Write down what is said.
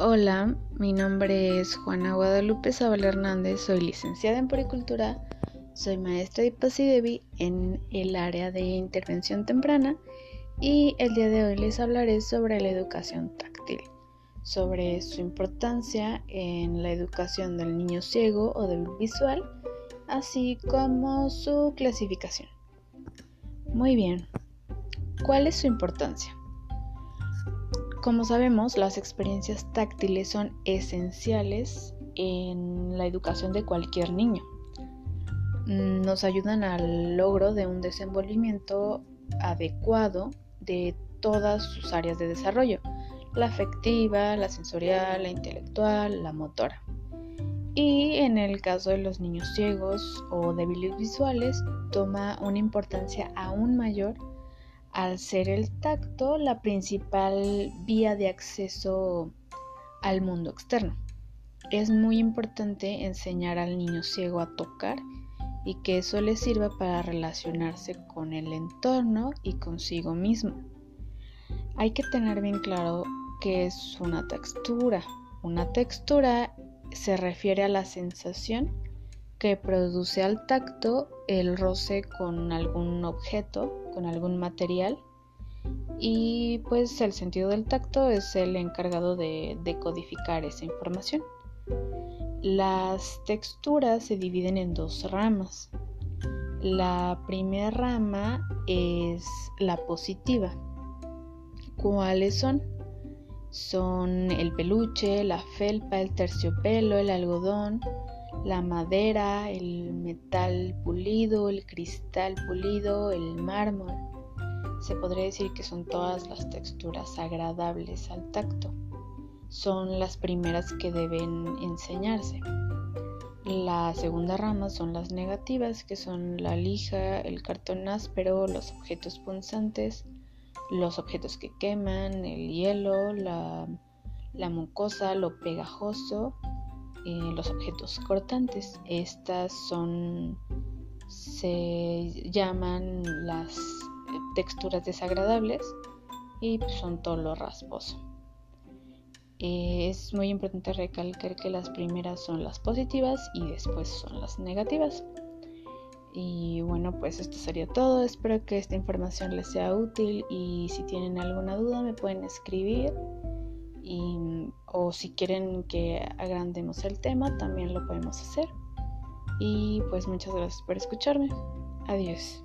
Hola, mi nombre es Juana Guadalupe Zabal Hernández, soy licenciada en Puricultura, soy maestra de Devi en el área de intervención temprana y el día de hoy les hablaré sobre la educación táctil, sobre su importancia en la educación del niño ciego o del visual, así como su clasificación. Muy bien, ¿cuál es su importancia? Como sabemos, las experiencias táctiles son esenciales en la educación de cualquier niño. Mm, nos ayudan al logro de un desenvolvimiento adecuado de todas sus áreas de desarrollo, la afectiva, la sensorial, la intelectual, la motora. Y en el caso de los niños ciegos o débiles visuales, toma una importancia aún mayor al ser el tacto la principal vía de acceso al mundo externo. Es muy importante enseñar al niño ciego a tocar y que eso le sirva para relacionarse con el entorno y consigo mismo. Hay que tener bien claro que es una textura. Una textura se refiere a la sensación que produce al tacto el roce con algún objeto, con algún material. Y pues el sentido del tacto es el encargado de decodificar esa información. Las texturas se dividen en dos ramas. La primera rama es la positiva. ¿Cuáles son? Son el peluche, la felpa, el terciopelo, el algodón, la madera, el metal pulido, el cristal pulido, el mármol. Se podría decir que son todas las texturas agradables al tacto. Son las primeras que deben enseñarse. La segunda rama son las negativas, que son la lija, el cartón áspero, los objetos punzantes, los objetos que queman, el hielo, la, la mucosa, lo pegajoso eh, los objetos cortantes. Estas son, se llaman las texturas desagradables y son todo lo rasposo. Eh, es muy importante recalcar que las primeras son las positivas y después son las negativas. Y bueno, pues esto sería todo. Espero que esta información les sea útil y si tienen alguna duda me pueden escribir o si quieren que agrandemos el tema, también lo podemos hacer. Y pues muchas gracias por escucharme. Adiós.